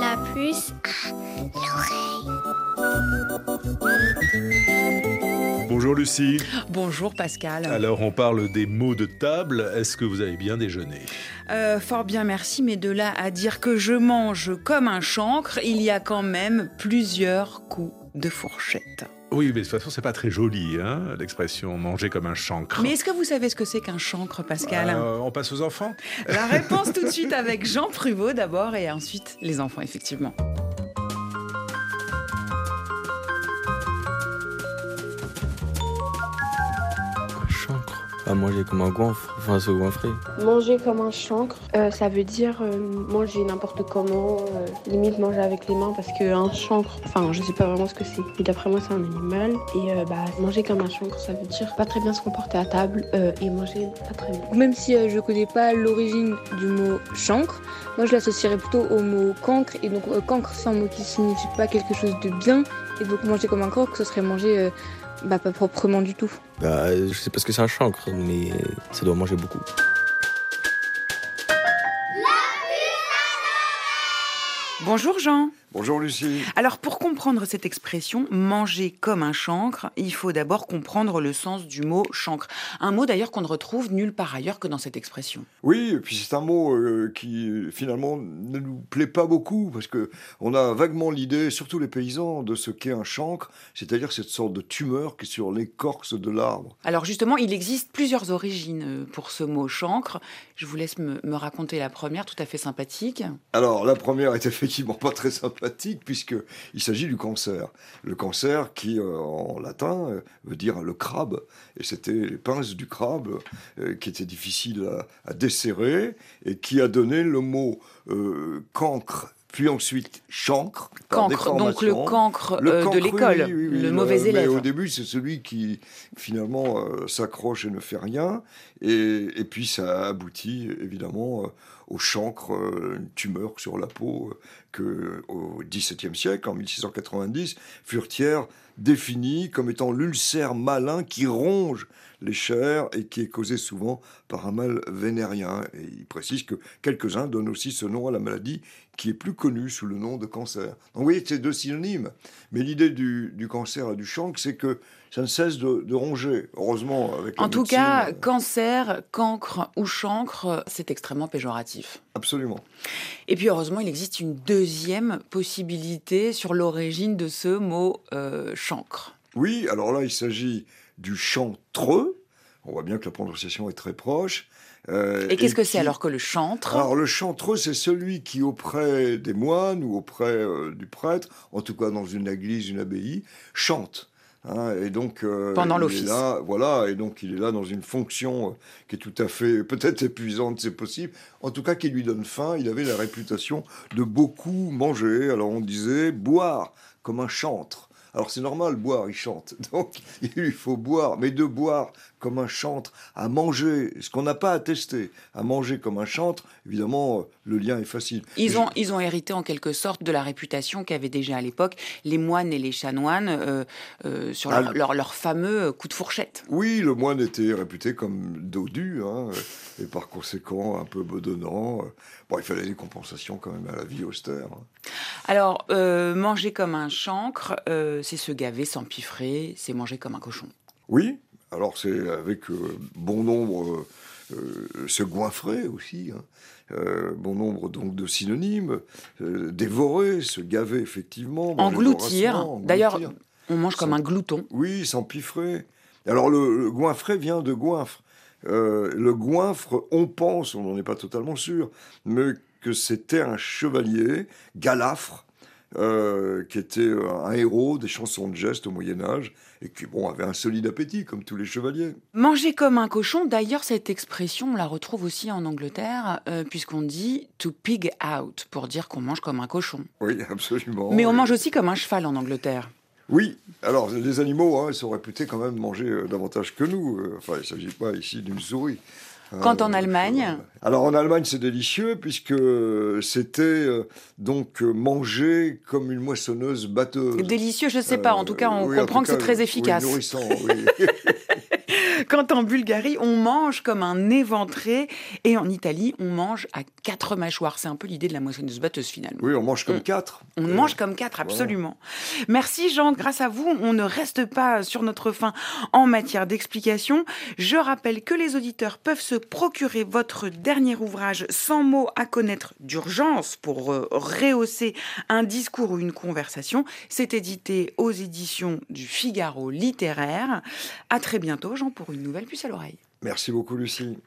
La puce à l'oreille. Bonjour Lucie. Bonjour Pascal. Alors on parle des mots de table. Est-ce que vous avez bien déjeuné? Euh, fort bien, merci, mais de là à dire que je mange comme un chancre, il y a quand même plusieurs coups de fourchette. Oui, mais de toute façon c'est pas très joli, hein, l'expression manger comme un chancre. Mais est-ce que vous savez ce que c'est qu'un chancre, Pascal? Euh, on passe aux enfants? La réponse tout de suite avec Jean Pruvot d'abord et ensuite les enfants, effectivement. Manger comme un goinfre, enfin se goinfrer. Manger comme un chancre, euh, ça veut dire euh, manger n'importe comment, euh, limite manger avec les mains parce qu'un chancre, enfin je sais pas vraiment ce que c'est, mais d'après moi c'est un animal. Et euh, bah, manger comme un chancre, ça veut dire pas très bien se comporter à table euh, et manger pas très bien. Même si euh, je connais pas l'origine du mot chancre, moi je l'associerais plutôt au mot cancre. Et donc euh, cancre c'est un mot qui signifie pas quelque chose de bien. Et donc manger comme un cancre, ce serait manger euh, bah, pas proprement du tout. Bah, je sais pas ce que c'est un chancre, mais ça doit manger beaucoup. Bonjour Jean. Bonjour Lucie. Alors pour comprendre cette expression manger comme un chancre, il faut d'abord comprendre le sens du mot chancre. Un mot d'ailleurs qu'on ne retrouve nulle part ailleurs que dans cette expression. Oui, et puis c'est un mot euh, qui finalement ne nous plaît pas beaucoup parce que on a vaguement l'idée, surtout les paysans, de ce qu'est un chancre, c'est-à-dire cette sorte de tumeur qui est sur l'écorce de l'arbre. Alors justement, il existe plusieurs origines euh, pour ce mot chancre. Je vous laisse me, me raconter la première, tout à fait sympathique. Alors la première est effectivement pas très sympathique puisque il s'agit du cancer. Le cancer qui euh, en latin euh, veut dire le crabe et c'était les pinces du crabe euh, qui étaient difficiles à, à desserrer et qui a donné le mot cancre puis ensuite chancre. Cancre, donc le cancre Le cancre, de l'école, oui, oui, oui, le mauvais mais élève. au début, c'est celui qui finalement euh, s'accroche et ne fait rien. Et, et puis ça aboutit évidemment au chancre, euh, une tumeur sur la peau euh, que au XVIIe siècle, en 1690, Furtière définit comme étant l'ulcère malin qui ronge les chairs et qui est causé souvent par un mal vénérien. Et il précise que quelques-uns donnent aussi ce nom à la maladie qui est plus connue sous le nom de cancer. Donc vous voyez, c'est deux synonymes. Mais l'idée du, du cancer et du chancre, c'est que ça ne cesse de, de ronger. Heureusement, avec En tout médecine, cas, euh, cancer, cancre ou chancre, c'est extrêmement péjoratif. absolument. Et puis heureusement, il existe une deuxième possibilité sur l'origine de ce mot euh, chancre. Oui, alors là, il s'agit du chantreux. On voit bien que la prononciation est très proche. Euh, Et qu'est-ce que c'est alors que le chantre? Alors le chantreux, c'est celui qui auprès des moines ou auprès euh, du prêtre, en tout cas dans une église, une abbaye, chante. Hein, et donc euh, Pendant il est l'office. là, voilà, et donc il est là dans une fonction euh, qui est tout à fait peut-être épuisante, c'est possible. En tout cas, qui lui donne faim. Il avait la réputation de beaucoup manger. Alors on disait boire comme un chantre. Alors c'est normal, boire, il chante. Donc il lui faut boire, mais de boire comme un chantre, à manger, ce qu'on n'a pas à tester, à manger comme un chantre, évidemment, euh, le lien est facile. Ils ont, ils ont hérité en quelque sorte de la réputation qu'avaient déjà à l'époque les moines et les chanoines euh, euh, sur Ah, leur, le- leur- leur fameux coup de fourchette. Oui, le moine était réputé comme dodu, hein, et par conséquent un peu bedonnant. Bon, il fallait des compensations quand même à la vie austère. hein. Alors, euh, manger comme un chancre, c'est se gaver, s'empiffrer, c'est manger comme un cochon. Oui, alors c'est avec euh, bon nombre, euh, euh, se goinfrer aussi, hein. Bon nombre donc de synonymes, dévorer, se gaver effectivement, Engloutir. D'ailleurs, on mange comme un glouton. Oui, s'empiffrer. Alors le, le goinfrer vient de goinfre. Euh, le goinfre, on pense, on n'en est pas totalement sûr, mais que c'était un chevalier, Galafre, euh, qui était euh, un héros des chansons de geste au Moyen Âge, et qui bon, avait un solide appétit, comme tous les chevaliers. Manger comme un cochon, d'ailleurs, cette expression, on la retrouve aussi en Angleterre, euh, puisqu'on dit to pig out, pour dire qu'on mange comme un cochon. Oui, absolument. Mais on mange aussi comme un cheval en Angleterre. Oui, alors les animaux, hein, ils sont réputés quand même manger davantage que nous. Enfin, il ne s'agit pas ici d'une souris. Hein, Quand en euh, Allemagne Alors en Allemagne, c'est délicieux puisque c'était euh, donc euh, manger comme une moissonneuse batteuse. Délicieux, je sais pas. En tout cas, on Euh, oui, comprend que c'est très oui, efficace. nourrissant, oui. quand en Bulgarie, on mange comme un éventré et en Italie, on mange à quatre mâchoires. C'est un peu l'idée de la moissonneuse batteuse finalement. Oui, on mange comme On- quatre. On Euh, mange comme quatre, absolument. Merci Jean, grâce à vous, on ne reste pas sur notre faim en matière d'explication. Je rappelle que les auditeurs peuvent se procurer votre dernier ouvrage sans mots à connaître d'urgence pour euh, rehausser un discours ou une conversation. C'est édité aux éditions du Figaro littéraire. À très bientôt Jean pour une nouvelle puce à l'oreille. Merci beaucoup, Lucie.